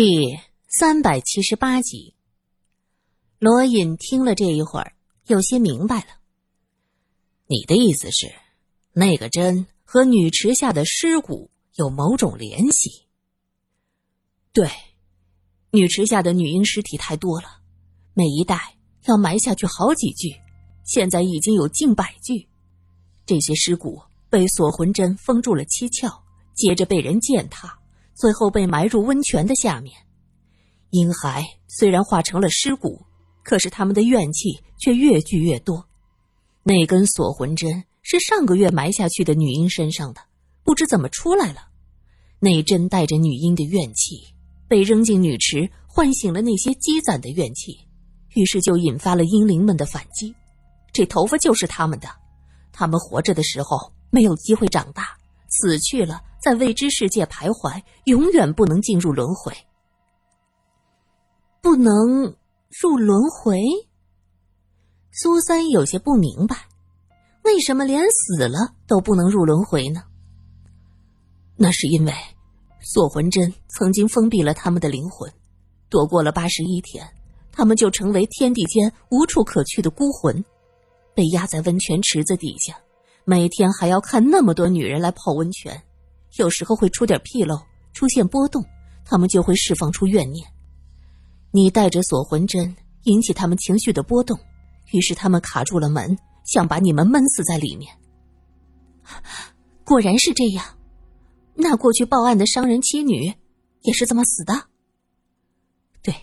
第三百七十八集，罗隐听了这一会儿，有些明白了。你的意思是，那个针和女池下的尸骨有某种联系？对，女池下的女婴尸体太多了，每一代要埋下去好几具，现在已经有近百具。这些尸骨被锁魂针封住了七窍，接着被人践踏。最后被埋入温泉的下面，婴孩虽然化成了尸骨，可是他们的怨气却越聚越多。那根锁魂针是上个月埋下去的女婴身上的，不知怎么出来了。那针带着女婴的怨气，被扔进女池，唤醒了那些积攒的怨气，于是就引发了婴灵们的反击。这头发就是他们的，他们活着的时候没有机会长大，死去了。在未知世界徘徊，永远不能进入轮回。不能入轮回。苏三有些不明白，为什么连死了都不能入轮回呢？那是因为锁魂针曾经封闭了他们的灵魂，躲过了八十一天，他们就成为天地间无处可去的孤魂，被压在温泉池子底下，每天还要看那么多女人来泡温泉。有时候会出点纰漏，出现波动，他们就会释放出怨念。你带着锁魂针引起他们情绪的波动，于是他们卡住了门，想把你们闷死在里面。果然是这样，那过去报案的商人妻女也是这么死的。对，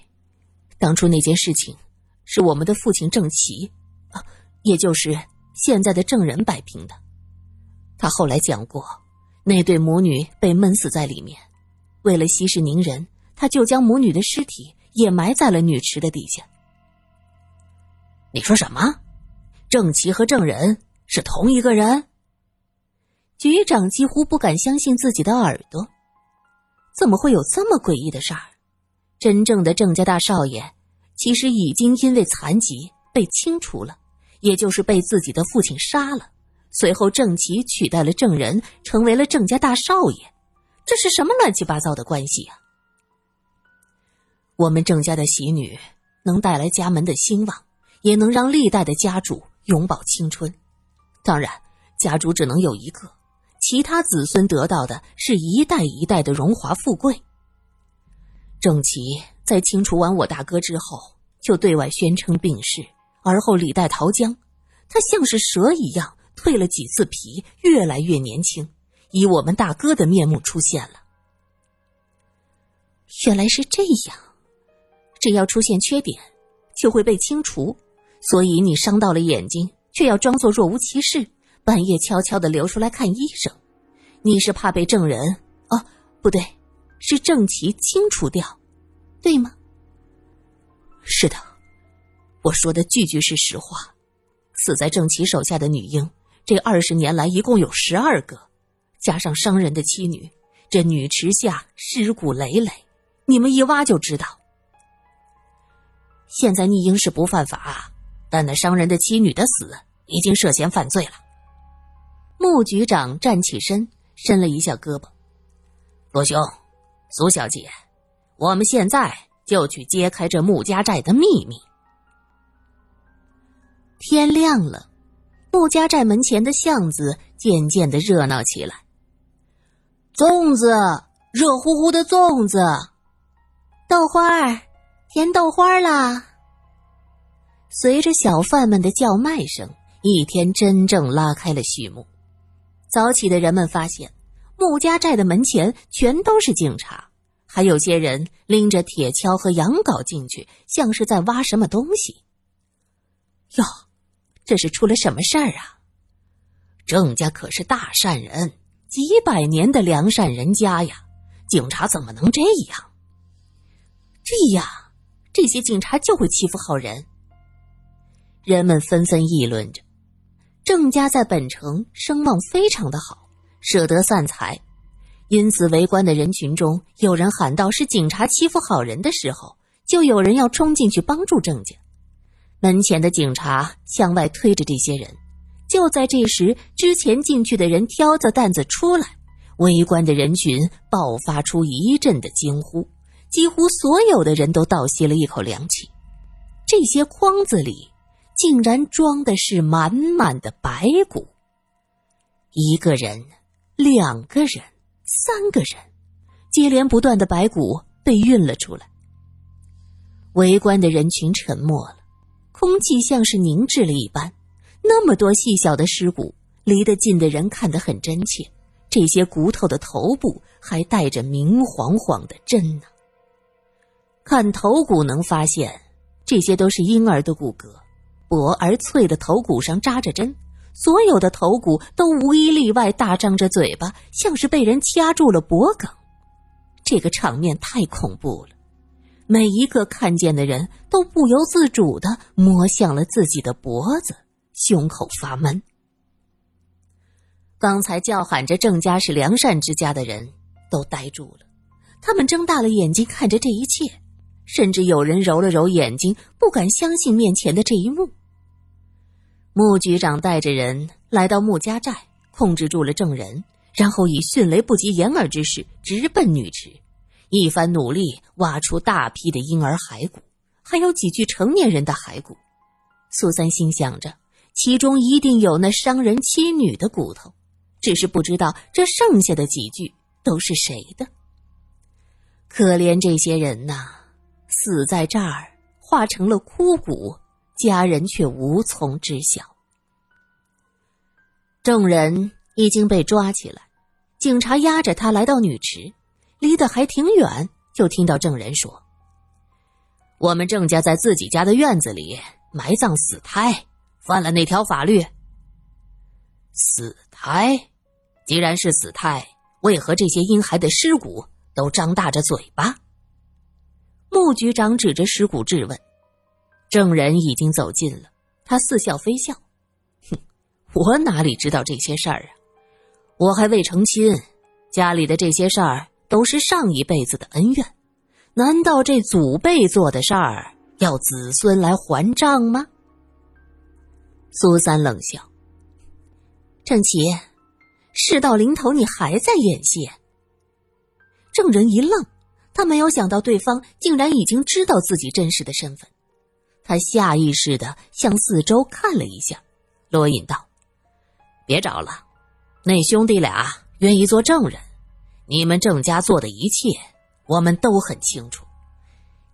当初那件事情是我们的父亲郑奇，啊，也就是现在的郑人摆平的。他后来讲过。那对母女被闷死在里面，为了息事宁人，他就将母女的尸体也埋在了女池的底下。你说什么？郑奇和郑仁是同一个人？局长几乎不敢相信自己的耳朵，怎么会有这么诡异的事儿？真正的郑家大少爷，其实已经因为残疾被清除了，也就是被自己的父亲杀了。随后，郑奇取代了郑仁，成为了郑家大少爷。这是什么乱七八糟的关系呀？我们郑家的喜女能带来家门的兴旺，也能让历代的家主永葆青春。当然，家主只能有一个，其他子孙得到的是一代一代的荣华富贵。郑奇在清除完我大哥之后，就对外宣称病逝，而后李代桃僵，他像是蛇一样。蜕了几次皮，越来越年轻，以我们大哥的面目出现了。原来是这样，只要出现缺点，就会被清除。所以你伤到了眼睛，却要装作若无其事，半夜悄悄的流出来看医生。你是怕被证人哦，不对，是正奇清除掉，对吗？是的，我说的句句是实话。死在正奇手下的女婴。这二十年来，一共有十二个，加上商人的妻女，这女池下尸骨累累，你们一挖就知道。现在逆婴是不犯法，但那商人的妻女的死已经涉嫌犯罪了。穆局长站起身，伸了一下胳膊：“罗兄，苏小姐，我们现在就去揭开这穆家寨的秘密。”天亮了。穆家寨门前的巷子渐渐的热闹起来。粽子，热乎乎的粽子，豆花儿，甜豆花啦！随着小贩们的叫卖声，一天真正拉开了序幕。早起的人们发现，穆家寨的门前全都是警察，还有些人拎着铁锹和羊镐进去，像是在挖什么东西。哟。这是出了什么事儿啊？郑家可是大善人，几百年的良善人家呀，警察怎么能这样？这样，这些警察就会欺负好人。人们纷纷议论着，郑家在本城声望非常的好，舍得散财，因此围观的人群中有人喊道：“是警察欺负好人的时候，就有人要冲进去帮助郑家。”门前的警察向外推着这些人，就在这时，之前进去的人挑着担子出来，围观的人群爆发出一阵的惊呼，几乎所有的人都倒吸了一口凉气。这些筐子里竟然装的是满满的白骨。一个人，两个人，三个人，接连不断的白骨被运了出来。围观的人群沉默了，空气像是凝滞了一般。那么多细小的尸骨，离得近的人看得很真切。这些骨头的头部还带着明晃晃的针呢。看头骨能发现，这些都是婴儿的骨骼，薄而脆的头骨上扎着针。所有的头骨都无一例外大张着嘴巴，像是被人掐住了脖梗。这个场面太恐怖了，每一个看见的人都不由自主的摸向了自己的脖子，胸口发闷。刚才叫喊着郑家是良善之家的人都呆住了，他们睁大了眼睛看着这一切，甚至有人揉了揉眼睛，不敢相信面前的这一幕。穆局长带着人来到穆家寨，控制住了郑人，然后以迅雷不及掩耳之势直奔女池，一番努力挖出大批的婴儿骸骨，还有几具成年人的骸骨。苏三心想着，其中一定有那伤人妻女的骨头，只是不知道这剩下的几具都是谁的。可怜这些人呐，死在这儿，化成了枯骨。家人却无从知晓。众人已经被抓起来，警察押着他来到女池，离得还挺远，就听到证人说：“我们郑家在自己家的院子里埋葬死胎，犯了哪条法律？死胎，既然是死胎，为何这些婴孩的尸骨都张大着嘴巴？”穆局长指着尸骨质问。证人已经走近了，他似笑非笑：“哼，我哪里知道这些事儿啊？我还未成亲，家里的这些事儿都是上一辈子的恩怨。难道这祖辈做的事儿要子孙来还账吗？”苏三冷笑：“郑琪，事到临头，你还在演戏？”证人一愣，他没有想到对方竟然已经知道自己真实的身份。他下意识的向四周看了一下，罗隐道：“别找了，那兄弟俩愿意做证人，你们郑家做的一切，我们都很清楚。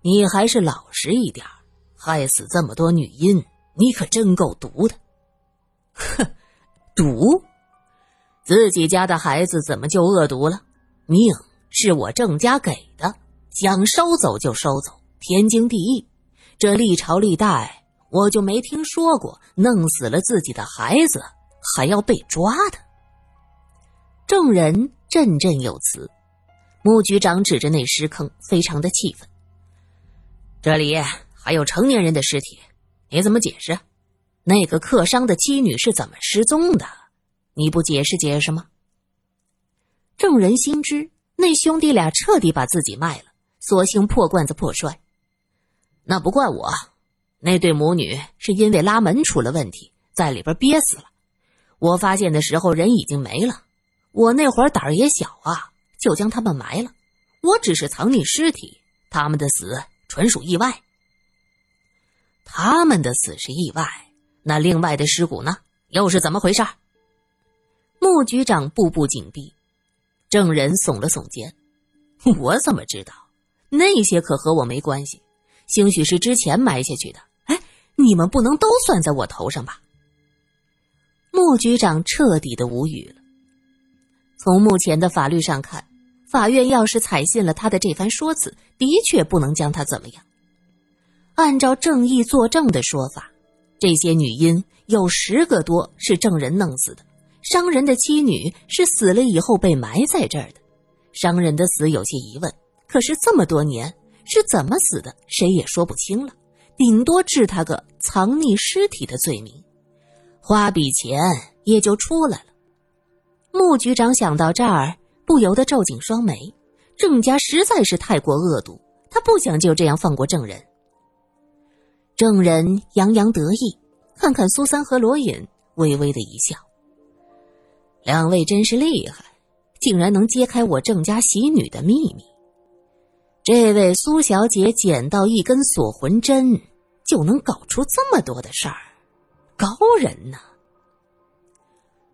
你还是老实一点，害死这么多女婴，你可真够毒的。”“哼，毒？自己家的孩子怎么就恶毒了？命是我郑家给的，想收走就收走，天经地义。”这历朝历代，我就没听说过弄死了自己的孩子还要被抓的。证人振振有词，穆局长指着那尸坑，非常的气愤。这里还有成年人的尸体，你怎么解释？那个客商的妻女是怎么失踪的？你不解释解释吗？众人心知那兄弟俩彻底把自己卖了，索性破罐子破摔。那不怪我，那对母女是因为拉门出了问题，在里边憋死了。我发现的时候人已经没了，我那会儿胆儿也小啊，就将他们埋了。我只是藏匿尸体，他们的死纯属意外。他们的死是意外，那另外的尸骨呢？又是怎么回事？穆局长步步紧逼，证人耸了耸肩：“我怎么知道？那些可和我没关系。”兴许是之前埋下去的，哎，你们不能都算在我头上吧？穆局长彻底的无语了。从目前的法律上看，法院要是采信了他的这番说辞，的确不能将他怎么样。按照正义作证的说法，这些女婴有十个多是证人弄死的，商人的妻女是死了以后被埋在这儿的。商人的死有些疑问，可是这么多年。是怎么死的？谁也说不清了，顶多治他个藏匿尸体的罪名，花笔钱也就出来了。穆局长想到这儿，不由得皱紧双眉。郑家实在是太过恶毒，他不想就这样放过郑人。郑人洋洋得意，看看苏三和罗隐，微微的一笑：“两位真是厉害，竟然能揭开我郑家喜女的秘密。”这位苏小姐捡到一根锁魂针，就能搞出这么多的事儿，高人呢。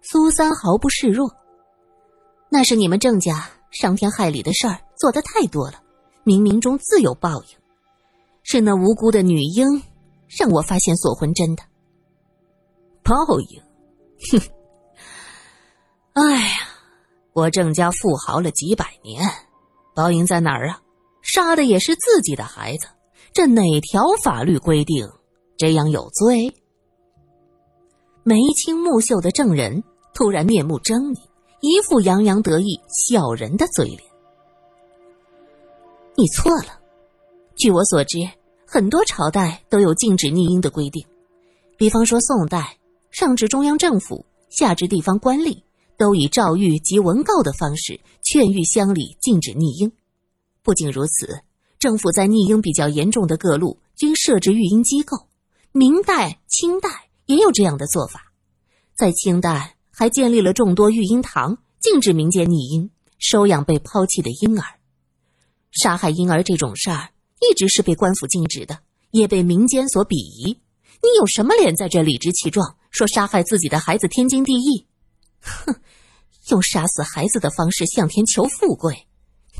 苏三毫不示弱，那是你们郑家伤天害理的事儿做的太多了，冥冥中自有报应。是那无辜的女婴让我发现锁魂针的。报应？哼！哎呀，我郑家富豪了几百年，报应在哪儿啊？杀的也是自己的孩子，这哪条法律规定这样有罪？眉清目秀的证人突然面目狰狞，一副洋洋得意小人的嘴脸。你错了，据我所知，很多朝代都有禁止逆婴的规定，比方说宋代，上至中央政府，下至地方官吏，都以诏谕及文告的方式劝谕乡里禁止逆婴。不仅如此，政府在逆婴比较严重的各路均设置育婴机构。明代、清代也有这样的做法，在清代还建立了众多育婴堂，禁止民间溺婴收养被抛弃的婴儿。杀害婴儿这种事儿一直是被官府禁止的，也被民间所鄙夷。你有什么脸在这理直气壮说杀害自己的孩子天经地义？哼，用杀死孩子的方式向天求富贵。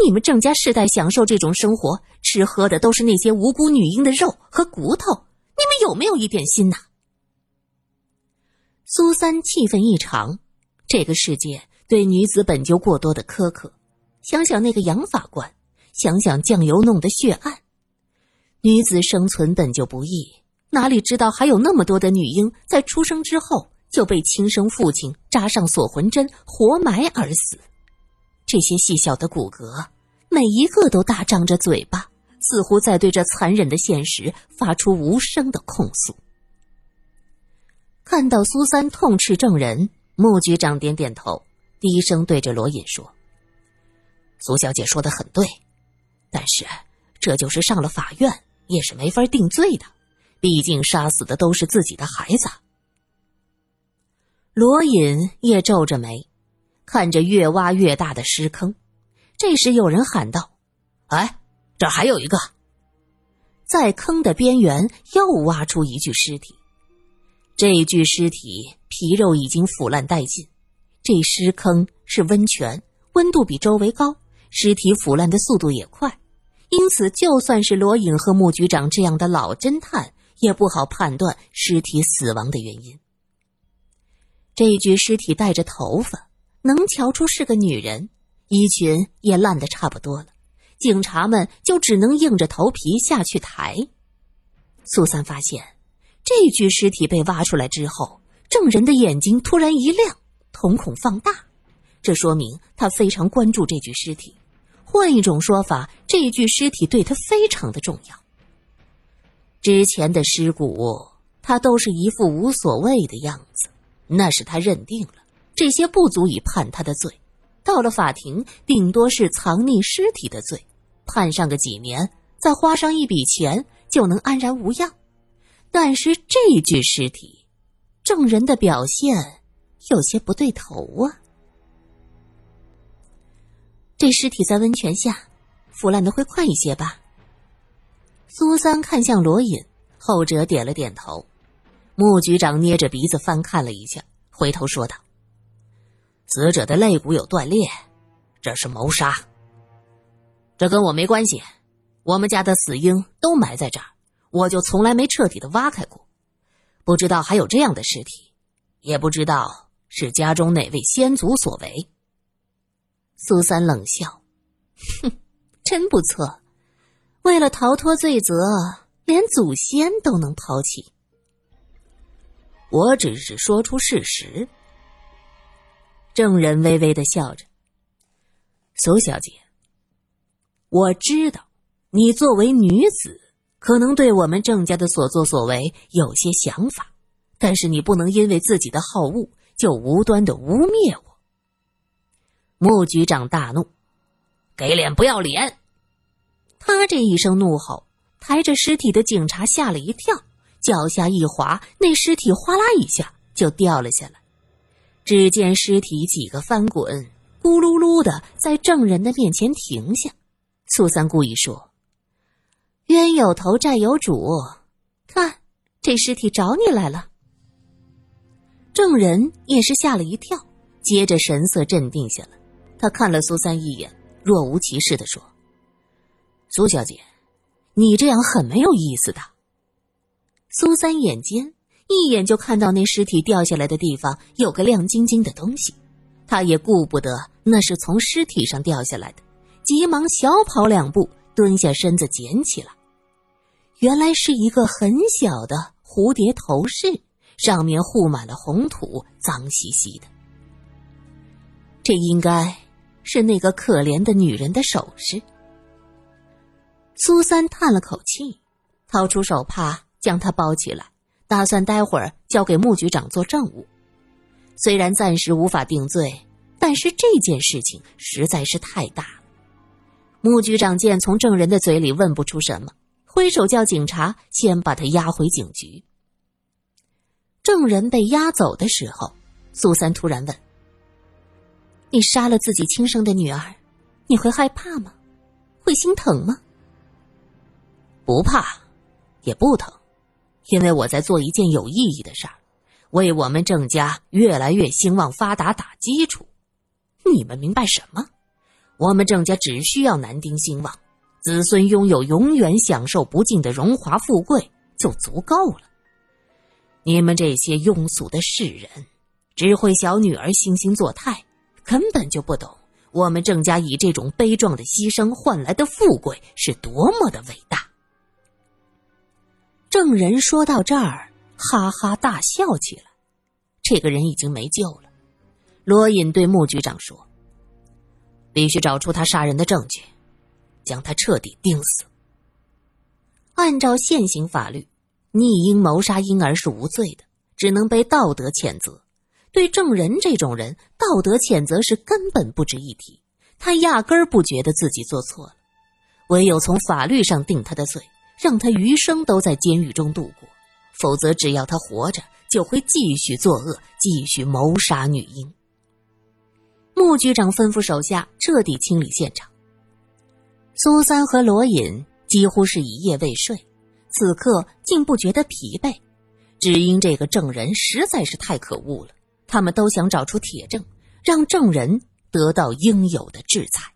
你们郑家世代享受这种生活，吃喝的都是那些无辜女婴的肉和骨头，你们有没有一点心呐？苏三气愤异常，这个世界对女子本就过多的苛刻，想想那个杨法官，想想酱油弄的血案，女子生存本就不易，哪里知道还有那么多的女婴在出生之后就被亲生父亲扎上锁魂针活埋而死。这些细小的骨骼，每一个都大张着嘴巴，似乎在对这残忍的现实发出无声的控诉。看到苏三痛斥证人，穆局长点点头，低声对着罗隐说：“苏小姐说的很对，但是这就是上了法院也是没法定罪的，毕竟杀死的都是自己的孩子。”罗隐也皱着眉。看着越挖越大的尸坑，这时有人喊道：“哎，这还有一个！”在坑的边缘又挖出一具尸体。这具尸体皮肉已经腐烂殆尽。这尸坑是温泉，温度比周围高，尸体腐烂的速度也快，因此就算是罗隐和穆局长这样的老侦探，也不好判断尸体死亡的原因。这具尸体带着头发。能瞧出是个女人，衣裙也烂得差不多了，警察们就只能硬着头皮下去抬。苏三发现，这具尸体被挖出来之后，证人的眼睛突然一亮，瞳孔放大，这说明他非常关注这具尸体。换一种说法，这具尸体对他非常的重要。之前的尸骨，他都是一副无所谓的样子，那是他认定了。这些不足以判他的罪，到了法庭，顶多是藏匿尸体的罪，判上个几年，再花上一笔钱就能安然无恙。但是这具尸体，证人的表现有些不对头啊！这尸体在温泉下，腐烂的会快一些吧？苏三看向罗隐，后者点了点头。穆局长捏着鼻子翻看了一下，回头说道。死者的肋骨有断裂，这是谋杀。这跟我没关系，我们家的死婴都埋在这儿，我就从来没彻底的挖开过，不知道还有这样的尸体，也不知道是家中哪位先祖所为。苏三冷笑，哼，真不错，为了逃脱罪责，连祖先都能抛弃。我只是说出事实。证人微微的笑着：“苏小姐，我知道你作为女子，可能对我们郑家的所作所为有些想法，但是你不能因为自己的好恶就无端的污蔑我。”穆局长大怒：“给脸不要脸！”他这一声怒吼，抬着尸体的警察吓了一跳，脚下一滑，那尸体哗啦一下就掉了下来。只见尸体几个翻滚，咕噜噜的在证人的面前停下，苏三故意说：“冤有头，债有主，看这尸体找你来了。”证人也是吓了一跳，接着神色镇定下来。他看了苏三一眼，若无其事的说：“苏小姐，你这样很没有意思的。”苏三眼尖，一眼就看到那尸体掉下来的地方有个亮晶晶的东西，他也顾不得那是从尸体上掉下来的，急忙小跑两步，蹲下身子捡起来。原来是一个很小的蝴蝶头饰。上面糊满了红土，脏兮兮的。这应该是那个可怜的女人的首饰。苏三叹了口气，掏出手帕将它包起来，打算待会儿交给穆局长做证物。虽然暂时无法定罪，但是这件事情实在是太大。穆局长见从证人的嘴里问不出什么，挥手叫警察先把他押回警局。证人被押走的时候，苏三突然问：“你杀了自己亲生的女儿，你会害怕吗？会心疼吗？”“不怕，也不疼，因为我在做一件有意义的事儿，为我们郑家越来越兴旺发达打基础。你们明白什么？我们郑家只需要男丁兴旺，子孙拥有永远享受不尽的荣华富贵就足够了。”你们这些庸俗的世人，只会小女儿惺惺作态，根本就不懂我们郑家以这种悲壮的牺牲换来的富贵是多么的伟大。证人说到这儿，哈哈大笑起来。这个人已经没救了。罗隐对穆局长说：“必须找出他杀人的证据，将他彻底钉死。按照现行法律。”逆婴谋杀婴儿是无罪的，只能被道德谴责。对证人这种人，道德谴责是根本不值一提。他压根儿不觉得自己做错了，唯有从法律上定他的罪，让他余生都在监狱中度过。否则，只要他活着，就会继续作恶，继续谋杀女婴。穆局长吩咐手下彻底清理现场。苏三和罗隐几乎是一夜未睡。此刻竟不觉得疲惫，只因这个证人实在是太可恶了。他们都想找出铁证，让证人得到应有的制裁。